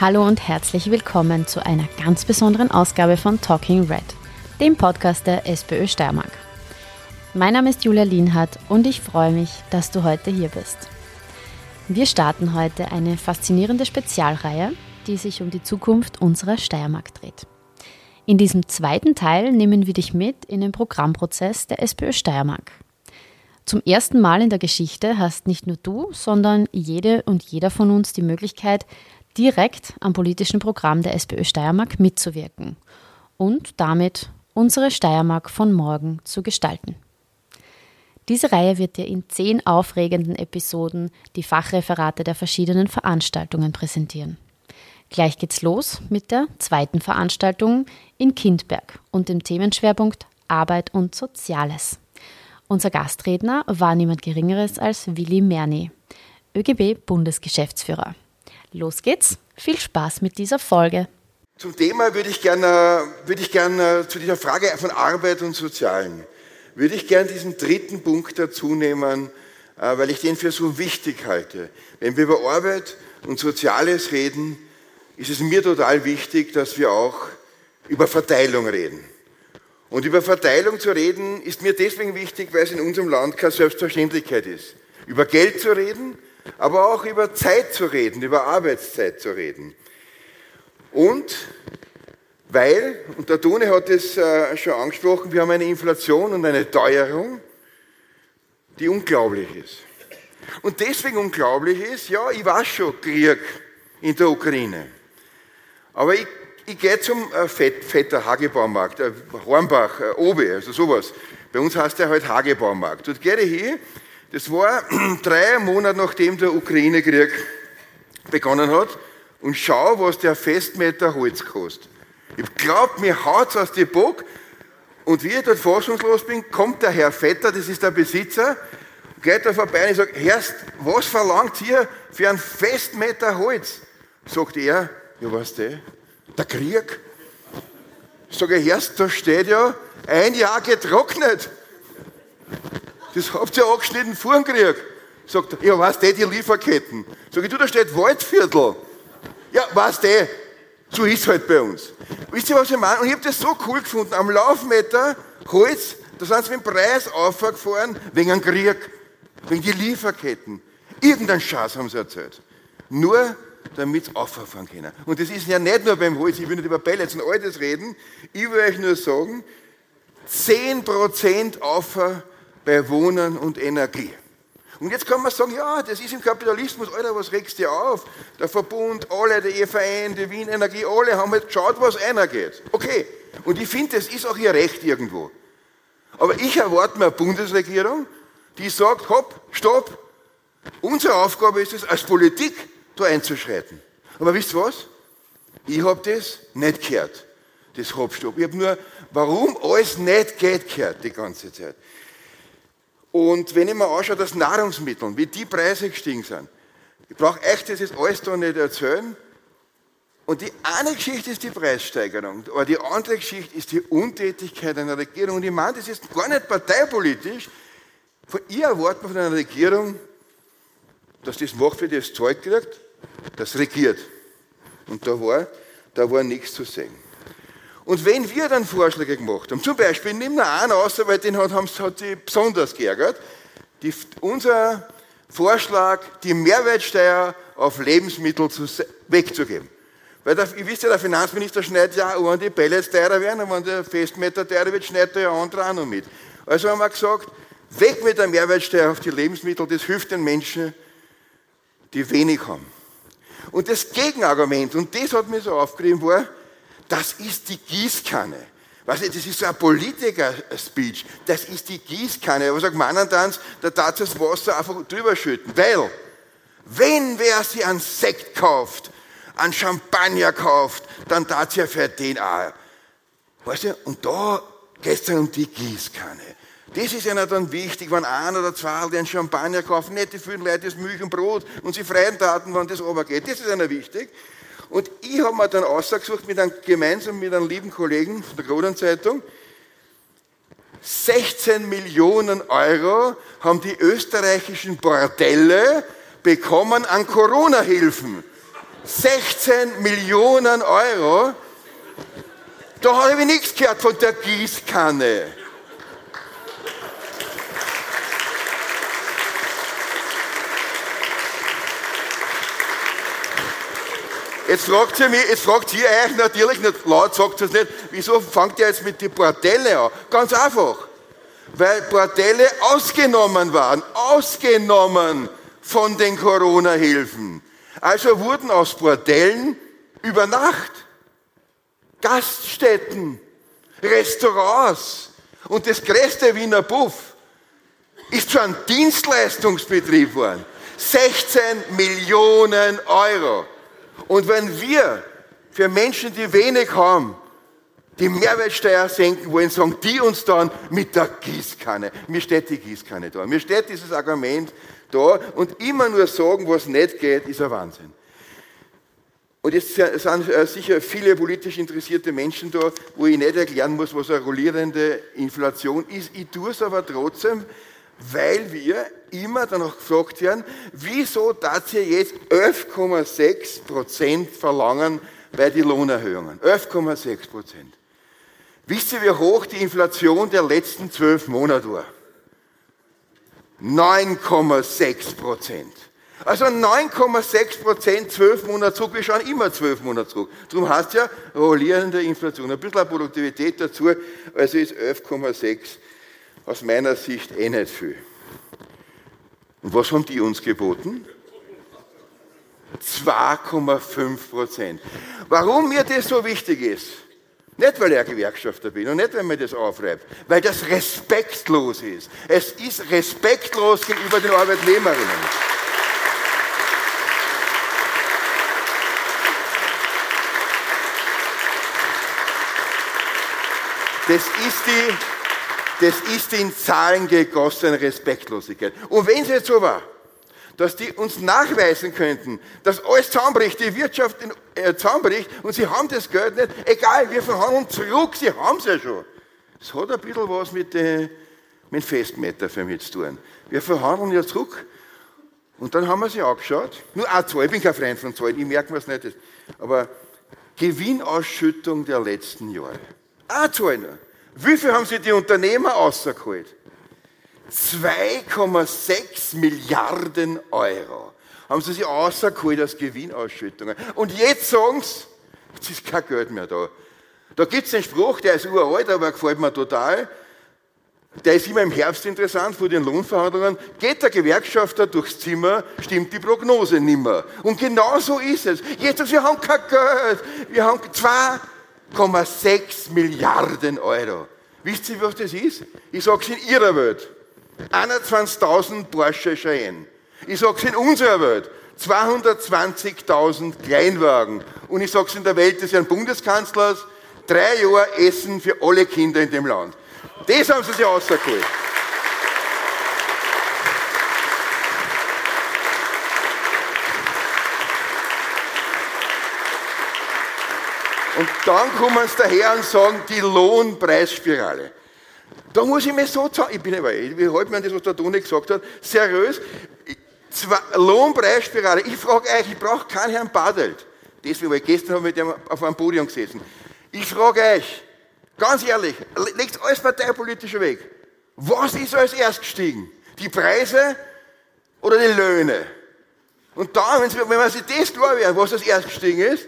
Hallo und herzlich willkommen zu einer ganz besonderen Ausgabe von Talking Red, dem Podcast der SPÖ Steiermark. Mein Name ist Julia Lienhardt und ich freue mich, dass du heute hier bist. Wir starten heute eine faszinierende Spezialreihe, die sich um die Zukunft unserer Steiermark dreht. In diesem zweiten Teil nehmen wir dich mit in den Programmprozess der SPÖ Steiermark. Zum ersten Mal in der Geschichte hast nicht nur du, sondern jede und jeder von uns die Möglichkeit, direkt am politischen Programm der SPÖ Steiermark mitzuwirken und damit unsere Steiermark von morgen zu gestalten. Diese Reihe wird dir in zehn aufregenden Episoden die Fachreferate der verschiedenen Veranstaltungen präsentieren. Gleich geht's los mit der zweiten Veranstaltung in Kindberg und dem Themenschwerpunkt Arbeit und Soziales. Unser Gastredner war niemand Geringeres als Willi Merni, ÖGB-Bundesgeschäftsführer. Los geht's. Viel Spaß mit dieser Folge. Zum Thema würde ich gerne, würde ich gerne zu dieser Frage von Arbeit und Sozialen, würde ich gerne diesen dritten Punkt dazu nehmen, äh, weil ich den für so wichtig halte. Wenn wir über Arbeit und Soziales reden, ist es mir total wichtig, dass wir auch über Verteilung reden. Und über Verteilung zu reden, ist mir deswegen wichtig, weil es in unserem Land keine Selbstverständlichkeit ist. Über Geld zu reden, aber auch über Zeit zu reden, über Arbeitszeit zu reden. Und weil, und der Tone hat es äh, schon angesprochen, wir haben eine Inflation und eine Teuerung, die unglaublich ist. Und deswegen unglaublich ist, ja, ich war schon Krieg in der Ukraine. Aber ich, ich gehe zum äh, Fett, Vetter Hagebaumarkt, äh, Hornbach, äh, Obe, also sowas. Bei uns heißt der halt Hagebaumarkt. Dort gehe ich hin das war drei Monate nachdem der Ukraine-Krieg begonnen hat und schau, was der Festmeter Holz kostet. Ich glaube, mir haut aus dem Bock und wie ich dort fassungslos bin, kommt der Herr Vetter, das ist der Besitzer, geht da vorbei und ich sage, Herrst, was verlangt ihr für einen Festmeter Holz? Sagt er, ja was der? Der Krieg. Sage ich, Herrst, da steht ja ein Jahr getrocknet. Das habt ihr angeschnitten vor dem Krieg. Sagt er, ja, was die Lieferketten? Sag ich, du, da steht Waldviertel. Ja, was der? So ist halt bei uns. Wisst ihr, was ich meine? Und ich habe das so cool gefunden. Am Laufmeter Holz, da sind sie mit dem Preis aufgefahren, wegen dem Krieg, wegen die Lieferketten. Irgendeinen Schatz haben sie erzählt. Nur, damit sie auffahren können. Und das ist ja nicht nur beim Holz, ich will nicht über Pellets und alles reden. Ich will euch nur sagen, 10% Auffahren bei Wohnen und Energie. Und jetzt kann man sagen, ja, das ist im Kapitalismus, Alter, was regst du auf? Der Verbund, alle, der EVN, die Wien Energie, alle haben halt geschaut, was einer geht. Okay. Und ich finde, das ist auch ihr Recht irgendwo. Aber ich erwarte mir eine Bundesregierung, die sagt, hopp, stopp, unsere Aufgabe ist es, als Politik da einzuschreiten. Aber wisst ihr was? Ich habe das nicht gehört, das Hopp, stopp. Ich habe nur, warum alles nicht geht, gehört die ganze Zeit. Und wenn ich mir anschaue, dass Nahrungsmittel, wie die Preise gestiegen sind, ich brauche echt das jetzt alles da nicht erzählen. Und die eine Geschichte ist die Preissteigerung, aber die andere Geschichte ist die Untätigkeit einer Regierung. Und ich meine, das ist gar nicht parteipolitisch. Von ihr erwartet man von einer Regierung, dass das macht, wie das Zeug kriegt, das regiert. Und da war, da war nichts zu sehen. Und wenn wir dann Vorschläge gemacht haben, zum Beispiel, nimm nur einen aus, weil den hat, hat sie besonders geärgert, die, unser Vorschlag, die Mehrwertsteuer auf Lebensmittel zu, wegzugeben. Weil der, ihr wisst ja, der Finanzminister schneidet ja auch an die Pellets teurer werden, und wenn der Festmeter teurer wird, schneidet er ja andere auch noch mit. Also haben wir gesagt, weg mit der Mehrwertsteuer auf die Lebensmittel, das hilft den Menschen, die wenig haben. Und das Gegenargument, und das hat mir so aufgerieben, war, das ist die Gießkanne. Weißt du, das ist so ein Politiker-Speech. Das ist die Gießkanne. Aber sagt man dann, da darf das Wasser einfach drüber schütten. Weil, wenn wer sie einen Sekt kauft, einen Champagner kauft, dann darf ja für den auch. Weißt du, und da geht es dann um die Gießkanne. Das ist ja dann wichtig, wenn ein oder zwei einen Champagner kaufen, nicht die vielen Leute das Milch und Brot und sie freien Taten, wenn das runtergeht. Das ist ja wichtig. Und ich habe mir dann ausgesucht, mit einem, gemeinsam mit einem lieben Kollegen von der Kronenzeitung, 16 Millionen Euro haben die österreichischen Bordelle bekommen an Corona-Hilfen. 16 Millionen Euro. Da habe ich nichts gehört von der Gießkanne. Jetzt fragt ihr mich, jetzt fragt ihr euch natürlich nicht, laut sagt es nicht, wieso fangt ihr jetzt mit den Bordelle an? Ganz einfach. Weil Bordelle ausgenommen waren, ausgenommen von den Corona-Hilfen. Also wurden aus Bordellen über Nacht Gaststätten, Restaurants und das größte Wiener Buff ist zu einem Dienstleistungsbetrieb geworden. 16 Millionen Euro. Und wenn wir für Menschen, die wenig haben, die Mehrwertsteuer senken wollen, sagen die uns dann mit der Gießkanne. Mir steht die Gießkanne da. Mir steht dieses Argument da und immer nur sagen, was nicht geht, ist ein Wahnsinn. Und jetzt sind äh, sicher viele politisch interessierte Menschen da, wo ich nicht erklären muss, was eine rollierende Inflation ist. Ich tue es aber trotzdem, weil wir immer danach gefragt werden, wieso darf ihr jetzt 11,6 Prozent verlangen bei den Lohnerhöhungen? 11,6 Prozent. Wisst ihr, wie hoch die Inflation der letzten zwölf Monate war? 9,6 Prozent. Also 9,6 Prozent zwölf Monate zurück. Wir schauen immer zwölf Monate zurück. Darum heißt ja rollierende Inflation. Ein bisschen Produktivität dazu, also ist 11,6 aus meiner Sicht eh nicht viel. Und was haben die uns geboten? 2,5 Prozent. Warum mir das so wichtig ist? Nicht, weil ich ein Gewerkschafter bin und nicht, weil mir das aufreibt, weil das respektlos ist. Es ist respektlos gegenüber den Arbeitnehmerinnen. Das ist die das ist in Zahlen gegossene Respektlosigkeit. Und wenn es jetzt so war, dass die uns nachweisen könnten, dass alles zusammenbricht, die Wirtschaft äh, zusammenbricht und sie haben das Geld nicht, egal, wir verhandeln zurück, sie haben es ja schon. Das hat ein bisschen was mit, äh, mit Festmeter für mich zu tun. Wir verhandeln ja zurück und dann haben wir sie angeschaut, nur eine Zahl, ich bin kein Freund von Zahlen, ich merke mir es nicht, aber Gewinnausschüttung der letzten Jahre. Zahl nur. Wie viel haben sie die Unternehmer rausgeholt? 2,6 Milliarden Euro haben sie sich rausgeholt als Gewinnausschüttungen. Und jetzt sagen sie, jetzt ist kein Geld mehr da. Da gibt es einen Spruch, der ist uralt, aber gefällt mir total. Der ist immer im Herbst interessant vor den Lohnverhandlungen. Geht der Gewerkschafter durchs Zimmer, stimmt die Prognose nimmer. Und genau so ist es. Jetzt, wir haben kein Geld. Wir haben zwei 1,6 Milliarden Euro. Wisst ihr, was das ist? Ich sage es in Ihrer Welt. 21.000 Porsche Cheyenne. Ich sage es in unserer Welt. 220.000 Kleinwagen. Und ich sage es in der Welt des Herrn Bundeskanzlers. Drei Jahre Essen für alle Kinder in dem Land. Das haben sie sich rausgeholt. Und dann kommen sie daher und sagen, die Lohnpreisspirale. Da muss ich mir so sagen, ich bin aber, ich halte mir an das, was der Toni gesagt hat, seriös, Lohnpreisspirale. Ich frage euch, ich brauche keinen Herrn Badelt. Deswegen, weil gestern habe ich mit dem auf einem Podium gesessen. Ich frage euch, ganz ehrlich, legt alles parteipolitischer Weg. Was ist als erst gestiegen? Die Preise oder die Löhne? Und dann, wenn man sich das klar wird, was als erst gestiegen ist,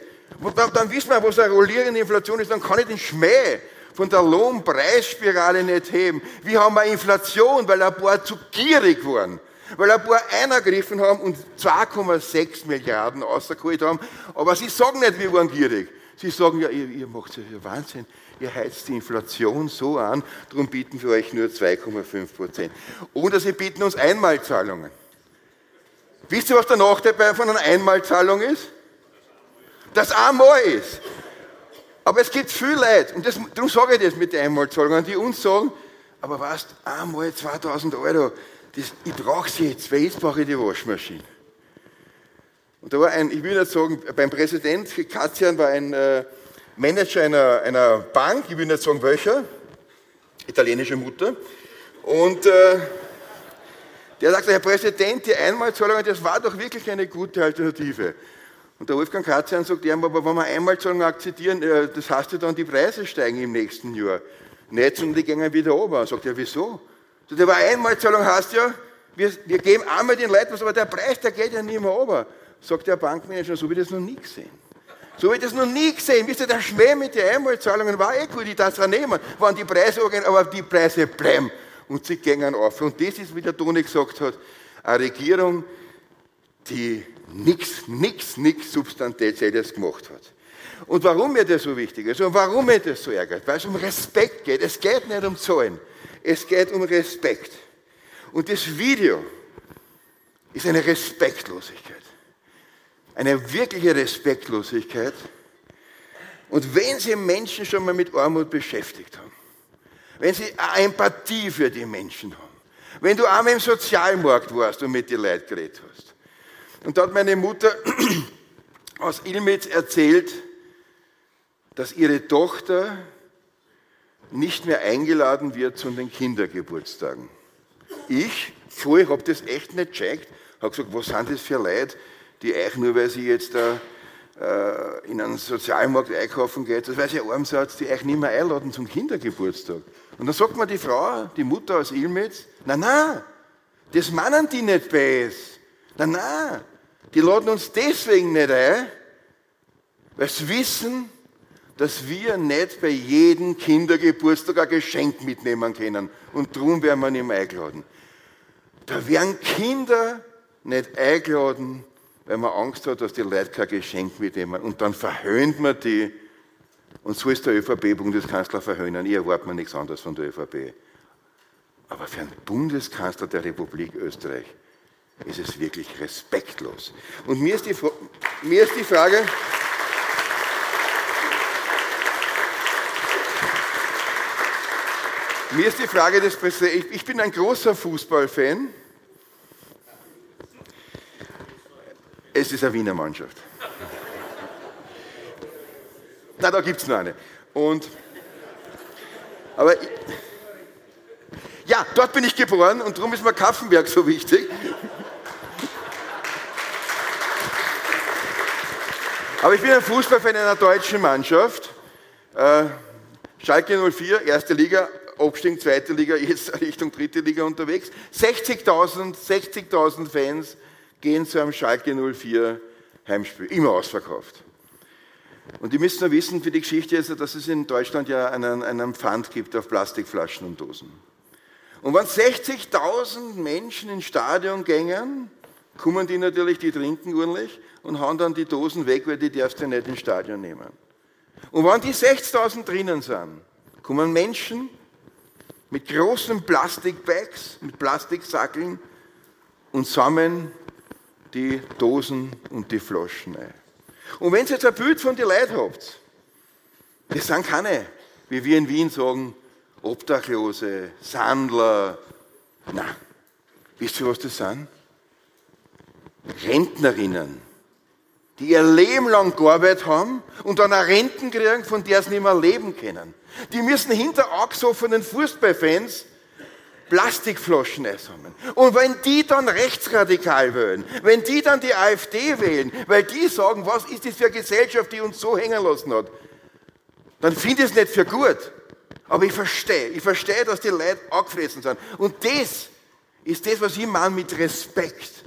dann wissen wir, was eine rollierende Inflation ist, dann kann ich den Schmäh von der Lohnpreisspirale nicht heben. Wir haben eine Inflation, weil ein paar zu gierig waren. Weil ein paar eingegriffen haben und 2,6 Milliarden rausgeholt haben. Aber sie sagen nicht, wir waren gierig. Sie sagen, ja, ihr, ihr macht ja Wahnsinn. Ihr heizt die Inflation so an, darum bieten wir euch nur 2,5 Prozent. Oder sie bieten uns Einmalzahlungen. Wisst ihr, was der Nachteil von einer Einmalzahlung ist? Das einmal ist. Aber es gibt viel Leute, und das, darum sage ich das mit den Einmalzahlungen, die uns sagen, aber weißt, einmal 2000 Euro, das, ich brauche sie jetzt, weil jetzt brauche ich die Waschmaschine. Und da war ein, ich will nicht sagen, beim Präsident Katzian war ein äh, Manager einer, einer Bank, ich will nicht sagen welcher, italienische Mutter, und äh, der sagte, Herr Präsident, die Einmalzahlungen, das war doch wirklich eine gute Alternative. Und der Wolfgang Katzian sagt, ja, aber wenn wir Einmalzahlungen akzeptieren, äh, das heißt ja dann, die Preise steigen im nächsten Jahr. Nicht, sondern die gehen wieder runter. Sagt er, wieso? So, der Einmalzahlung heißt ja, wir, wir geben einmal den Leuten was, aber der Preis, der geht ja nicht mehr runter. Sagt der Bankmanager, so ich das noch nie gesehen. So habe ich das noch nie gesehen. Wisst ihr, der Schmäh mit den Einmalzahlungen war eh gut, ich darf es nehmen, waren die Preise, aber die Preise bleiben und sie gehen auf. Und das ist, wie der Toni gesagt hat, eine Regierung, die nichts, nichts, nichts Substanzielles gemacht hat. Und warum mir das so wichtig ist und warum mir das so ärgert, weil es um Respekt geht. Es geht nicht um Zahlen, es geht um Respekt. Und das Video ist eine Respektlosigkeit. Eine wirkliche Respektlosigkeit. Und wenn Sie Menschen schon mal mit Armut beschäftigt haben, wenn Sie Empathie für die Menschen haben, wenn du einmal im Sozialmarkt warst und mit den Leuten geredet hast. Und da hat meine Mutter aus Ilmitz erzählt, dass ihre Tochter nicht mehr eingeladen wird zu den Kindergeburtstagen. Ich, vorher habe das echt nicht gecheckt, habe gesagt, was sind das für Leute, die euch nur, weil sie jetzt da äh, in einen Sozialmarkt einkaufen geht, das weiß ich arm seid, die euch nicht mehr einladen zum Kindergeburtstag. Und dann sagt mir die Frau, die Mutter aus Ilmetz, na na, das meinen die nicht bei uns. Na na, die laden uns deswegen nicht ein, weil sie wissen, dass wir nicht bei jedem Kindergeburtstag ein Geschenk mitnehmen können. Und darum werden wir nicht mehr eingeladen. Da werden Kinder nicht eingeladen, weil man Angst hat, dass die Leute kein Geschenk mitnehmen. Und dann verhöhnt man die. Und so ist der ÖVP-Bundeskanzler verhöhnen. Ich erwarte mir nichts anderes von der ÖVP. Aber für einen Bundeskanzler der Republik Österreich ist es wirklich respektlos. Und mir ist die, mir ist die Frage, Mir ist die Frage des Präsidenten, ich bin ein großer Fußballfan. Es ist eine Wiener Mannschaft. Na, da gibt es nur eine. Und, aber, ja, dort bin ich geboren und darum ist mir Kaffenberg so wichtig. Aber ich bin ein Fußballfan einer deutschen Mannschaft. Äh, Schalke 04, erste Liga, Abstieg, zweite Liga, jetzt Richtung dritte Liga unterwegs. 60.000 60 Fans gehen zu einem Schalke 04 Heimspiel, immer ausverkauft. Und die müssen nur wissen für die Geschichte, ist, dass es in Deutschland ja einen, einen Pfand gibt auf Plastikflaschen und Dosen. Und wenn 60.000 Menschen ins Stadion gängen, kommen die natürlich, die trinken ordentlich und hauen dann die Dosen weg, weil die darfst du nicht ins Stadion nehmen. Und wenn die 60.000 drinnen sind, kommen Menschen, mit großen Plastikbags, mit Plastiksackeln und sammeln die Dosen und die Flaschen ein. Und wenn ihr jetzt ein Bild von den Leuten habt, das sind keine, wie wir in Wien sagen, Obdachlose, Sandler. Na, wisst ihr, was das sind? Rentnerinnen, die ihr Leben lang gearbeitet haben und dann eine Renten kriegen, von der sie nicht mehr leben können. Die müssen hinter angesoffenen Fußballfans Plastikflaschen einsammeln. Und wenn die dann rechtsradikal wählen, wenn die dann die AfD wählen, weil die sagen, was ist das für eine Gesellschaft, die uns so hängen lassen hat, dann finde ich es nicht für gut. Aber ich verstehe, ich verstehe, dass die Leute angefressen sind. Und das ist das, was ich meine mit Respekt.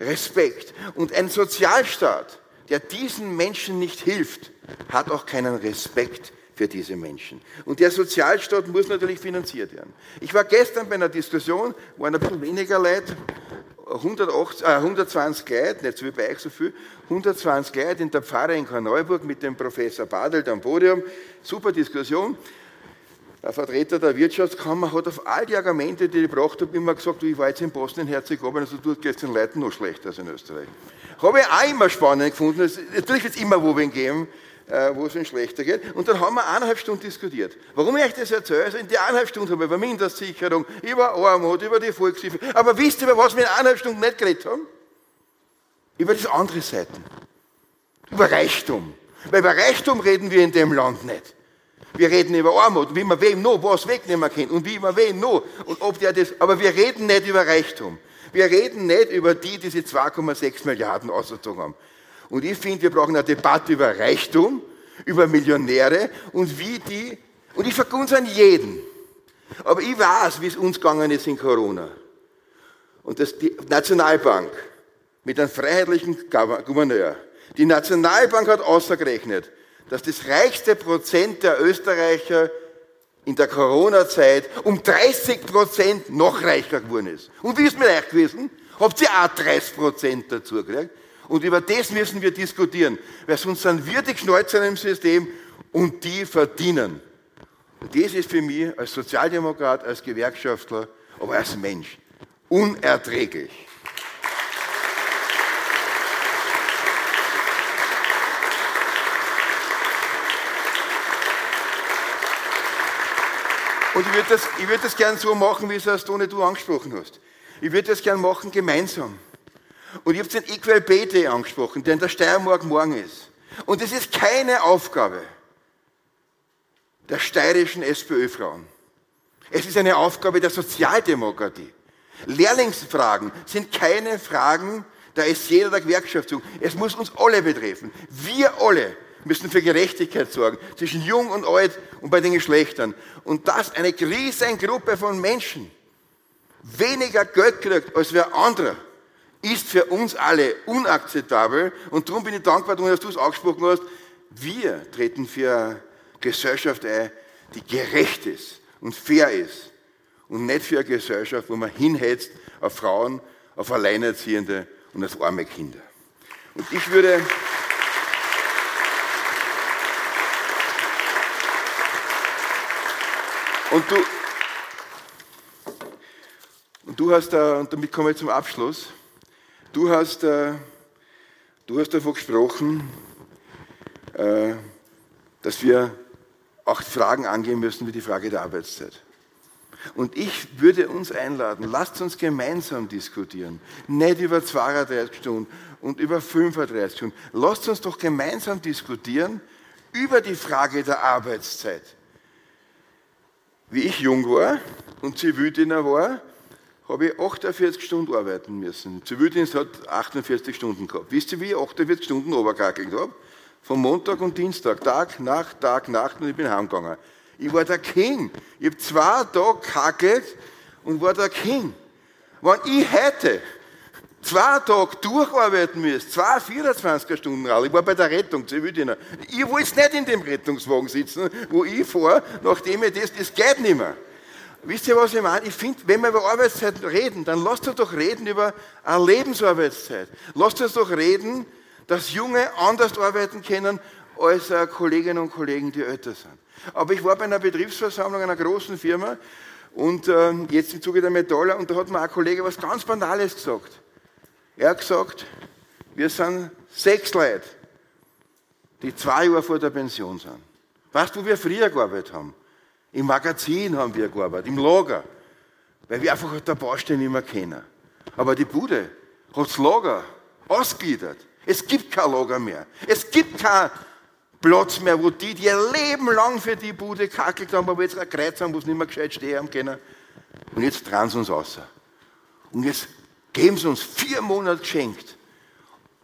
Respekt. Und ein Sozialstaat, der diesen Menschen nicht hilft, hat auch keinen Respekt für diese Menschen. Und der Sozialstaat muss natürlich finanziert werden. Ich war gestern bei einer Diskussion, waren ein bisschen weniger Leute, 180, äh, 120 Leute, nicht so wie bei euch so viel, 120 Leute in der Pfarre in Korneuburg mit dem Professor Badelt am Podium. Super Diskussion. Ein Vertreter der Wirtschaftskammer hat auf all die Argumente, die ich gebracht habe, immer gesagt, ich war jetzt in Bosnien-Herzegowina, also es den Leuten noch schlechter als in Österreich. Habe ich auch immer spannend gefunden. Natürlich wird es immer wo wen geben, äh, wo es ihnen schlechter geht. Und dann haben wir eineinhalb Stunden diskutiert. Warum ich euch das erzähle? Also in die eineinhalb Stunden haben wir über Mindestsicherung, über Armut, über die Volkshilfe. Aber wisst ihr, über was wir in eineinhalb Stunden nicht geredet haben? Über das andere Seiten. Über Reichtum. Weil über Reichtum reden wir in dem Land nicht. Wir reden über Armut, wie man wem noch was wegnehmen kann und wie man wem noch. Und ob der das, aber wir reden nicht über Reichtum. Wir reden nicht über die, die sie 2,6 Milliarden ausgezogen haben. Und ich finde, wir brauchen eine Debatte über Reichtum, über Millionäre und wie die, und ich vergunze an jeden. Aber ich weiß, wie es uns gegangen ist in Corona. Und das, die Nationalbank mit einem freiheitlichen Gouverneur, die Nationalbank hat ausgerechnet, dass das reichste Prozent der Österreicher in der Corona-Zeit um 30 Prozent noch reicher geworden ist. Und wie ist mit euch gewesen? Habt ihr auch 30 Prozent dazu gekriegt? Und über das müssen wir diskutieren, weil sonst sind wir die Schnäuzer im System und die verdienen. Und das ist für mich als Sozialdemokrat, als Gewerkschaftler, aber als Mensch unerträglich. Und ich würde das, würd das gern so machen, wie es das Tone du angesprochen hast. Ich würde das gern machen gemeinsam. Und ich habe den Equal Pay angesprochen, der in der Steiermark morgen ist. Und das ist keine Aufgabe der steirischen SPÖ-Frauen. Es ist eine Aufgabe der Sozialdemokratie. Lehrlingsfragen sind keine Fragen der SJ oder der Gewerkschaftung. Es muss uns alle betreffen. Wir alle müssen für Gerechtigkeit sorgen zwischen jung und alt und bei den Geschlechtern. Und dass eine Riesengruppe von Menschen weniger Geld kriegt als wer andere, ist für uns alle unakzeptabel. Und darum bin ich dankbar, dass du es angesprochen hast. Wir treten für eine Gesellschaft ein, die gerecht ist und fair ist. Und nicht für eine Gesellschaft, wo man hinhetzt auf Frauen, auf Alleinerziehende und auf arme Kinder. Und ich würde, Und du, und du hast, da, und damit kommen wir zum Abschluss, du hast, äh, du hast davon gesprochen, äh, dass wir auch Fragen angehen müssen wie die Frage der Arbeitszeit. Und ich würde uns einladen, lasst uns gemeinsam diskutieren. Nicht über 32 Stunden und über 35 Stunden. Lasst uns doch gemeinsam diskutieren über die Frage der Arbeitszeit. Wie ich jung war und Zivildiener war, habe ich 48 Stunden arbeiten müssen. Zivildienst hat 48 Stunden gehabt. Wisst ihr, wie ich 48 Stunden runtergehackelt habe? Von Montag und Dienstag, Tag, Nacht, Tag, Nacht und ich bin heimgegangen. Ich war der King. Ich habe zwei Tage gehackelt und war der King. Wenn ich hätte zwei Tage durcharbeiten müsste, zwei 24er Stunden ich war bei der Rettung, Zivildiener. Ich wollte nicht in dem Rettungswagen sitzen, wo ich fahre, nachdem ich das, das geht nicht mehr. Wisst ihr, was ich meine? Ich finde, wenn wir über Arbeitszeit reden, dann lasst uns doch reden über eine Lebensarbeitszeit. Lasst uns doch reden, dass Junge anders arbeiten können als äh, Kolleginnen und Kollegen, die älter sind. Aber ich war bei einer Betriebsversammlung einer großen Firma und äh, jetzt im Zuge der Metaller und da hat mir ein Kollege was ganz Banales gesagt. Er hat gesagt, wir sind sechs Leute, die zwei Jahre vor der Pension sind. Weißt du, wo wir früher gearbeitet haben? Im Magazin haben wir gearbeitet, im Lager, weil wir einfach der Baustelle nicht mehr kennen. Aber die Bude hat das Lager ausgliedert. Es gibt kein Lager mehr. Es gibt keinen Platz mehr, wo die, die ihr Leben lang für die Bude kackelt haben, aber jetzt ein Kreuz haben, wo sie nicht mehr gescheit stehen haben können. Und jetzt trauen sie uns raus. Und jetzt geben sie uns vier Monate geschenkt.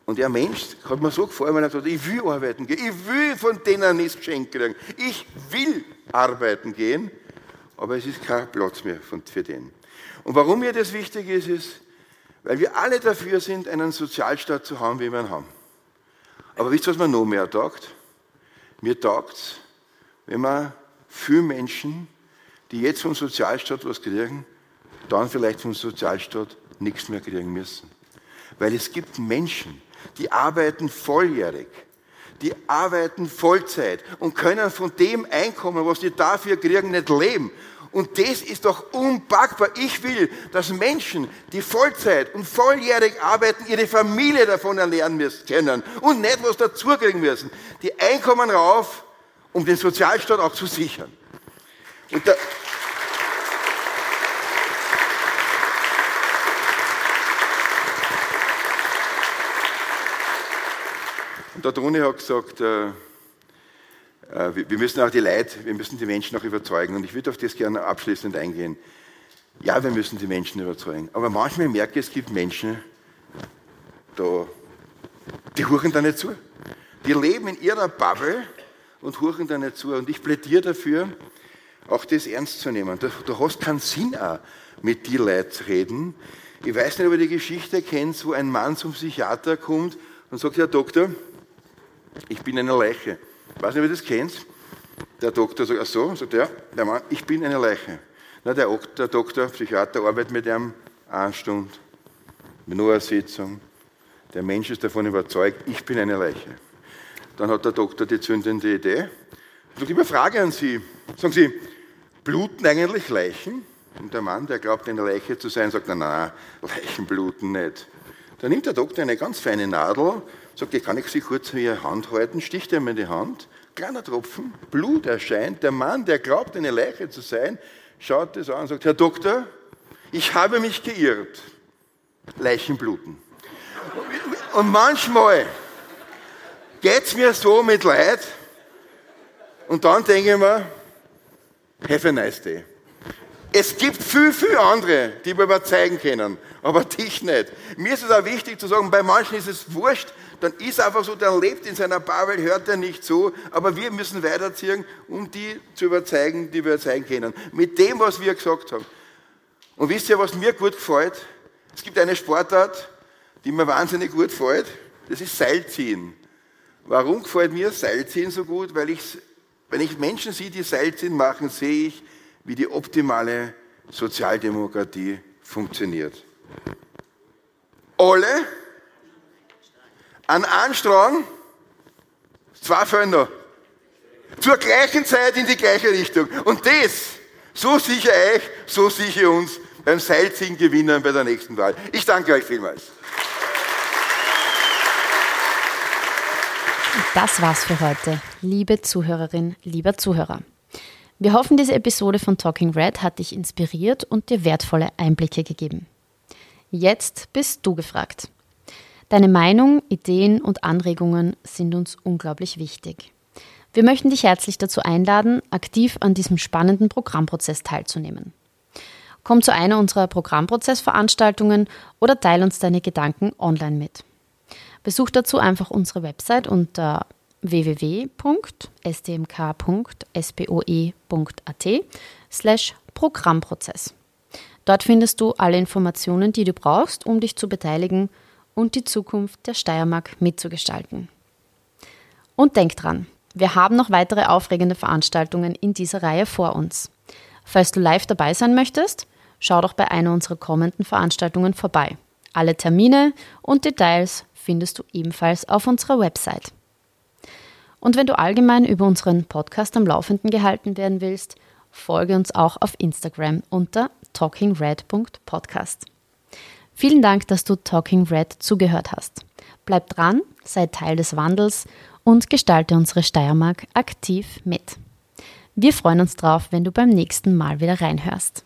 Und der Mensch hat mir so gefallen, weil er gesagt ich will arbeiten gehen, ich will von denen nichts geschenkt kriegen. Ich will arbeiten gehen, aber es ist kein Platz mehr für den. Und warum mir das wichtig ist, ist, weil wir alle dafür sind, einen Sozialstaat zu haben, wie wir ihn haben. Aber wisst ihr, was mir noch mehr taugt? Mir taugt es, wenn man viele Menschen, die jetzt vom Sozialstaat was kriegen, dann vielleicht vom Sozialstaat nichts mehr kriegen müssen. Weil es gibt Menschen, die arbeiten volljährig, die arbeiten Vollzeit und können von dem Einkommen, was sie dafür kriegen, nicht leben. Und das ist doch unpackbar. Ich will, dass Menschen, die Vollzeit und volljährig arbeiten, ihre Familie davon erlernen müssen, können und nicht was dazukriegen müssen. Die Einkommen rauf, um den Sozialstaat auch zu sichern. Und da, Und der Toni hat gesagt, äh, äh, wir müssen auch die Leute, wir müssen die Menschen auch überzeugen. Und ich würde auf das gerne abschließend eingehen. Ja, wir müssen die Menschen überzeugen. Aber manchmal merke ich, es gibt Menschen, da Die huchen da nicht zu. Die leben in ihrer Bubble und huchen da nicht zu. Und ich plädiere dafür, auch das ernst zu nehmen. Du, du hast keinen Sinn auch, mit die Leuten zu reden. Ich weiß nicht, ob ihr die Geschichte kennt, wo ein Mann zum Psychiater kommt und sagt, Herr Doktor, ich bin eine Leiche. Ich weiß nicht, ob ihr das kennt. Der Doktor sagt, ach so, sagt er, der Mann, ich bin eine Leiche. Na, der, der Doktor, Psychiater, arbeitet mit ihm eine Stunde, mit nur einer Sitzung. Der Mensch ist davon überzeugt, ich bin eine Leiche. Dann hat der Doktor die zündende Idee. Ich habe eine Frage an Sie. Sagen Sie, bluten eigentlich Leichen? Und der Mann, der glaubt, eine Leiche zu sein, sagt, na, na, Leichen bluten nicht. Dann nimmt der Doktor eine ganz feine Nadel, sagt, ich kann ich Sie kurz in Ihre Hand halten, sticht ihm in die Hand, kleiner Tropfen, Blut erscheint. Der Mann, der glaubt, eine Leiche zu sein, schaut das an und sagt, Herr Doktor, ich habe mich geirrt. Leichen bluten. Und manchmal geht es mir so mit Leid und dann denke ich mir, have a nice day. Es gibt viel, viel andere, die wir überzeugen können, aber dich nicht. Mir ist es auch wichtig zu sagen, bei manchen ist es wurscht, dann ist einfach so, der lebt in seiner Bubble, hört er nicht so, aber wir müssen weiterziehen, um die zu überzeugen, die wir überzeugen können. Mit dem, was wir gesagt haben. Und wisst ihr, was mir gut gefällt? Es gibt eine Sportart, die mir wahnsinnig gut gefällt, das ist Seilziehen. Warum gefällt mir Seilziehen so gut? Weil ich, wenn ich Menschen sehe, die Seilziehen machen, sehe ich, wie die optimale Sozialdemokratie funktioniert. Alle an Anstrang, zwei Fälle zur gleichen Zeit in die gleiche Richtung. Und das, so sicher euch, so sicher uns beim Seilziehen gewinnen bei der nächsten Wahl. Ich danke euch vielmals. Das war's für heute, liebe Zuhörerin, lieber Zuhörer. Wir hoffen, diese Episode von Talking Red hat dich inspiriert und dir wertvolle Einblicke gegeben. Jetzt bist du gefragt. Deine Meinung, Ideen und Anregungen sind uns unglaublich wichtig. Wir möchten dich herzlich dazu einladen, aktiv an diesem spannenden Programmprozess teilzunehmen. Komm zu einer unserer Programmprozessveranstaltungen oder teile uns deine Gedanken online mit. Besuch dazu einfach unsere Website unter www.stmk.spoe.at slash Programmprozess. Dort findest du alle Informationen, die du brauchst, um dich zu beteiligen und die Zukunft der Steiermark mitzugestalten. Und denk dran, wir haben noch weitere aufregende Veranstaltungen in dieser Reihe vor uns. Falls du live dabei sein möchtest, schau doch bei einer unserer kommenden Veranstaltungen vorbei. Alle Termine und Details findest du ebenfalls auf unserer Website. Und wenn du allgemein über unseren Podcast am Laufenden gehalten werden willst, folge uns auch auf Instagram unter talkingred.podcast. Vielen Dank, dass du Talking Red zugehört hast. Bleib dran, sei Teil des Wandels und gestalte unsere Steiermark aktiv mit. Wir freuen uns drauf, wenn du beim nächsten Mal wieder reinhörst.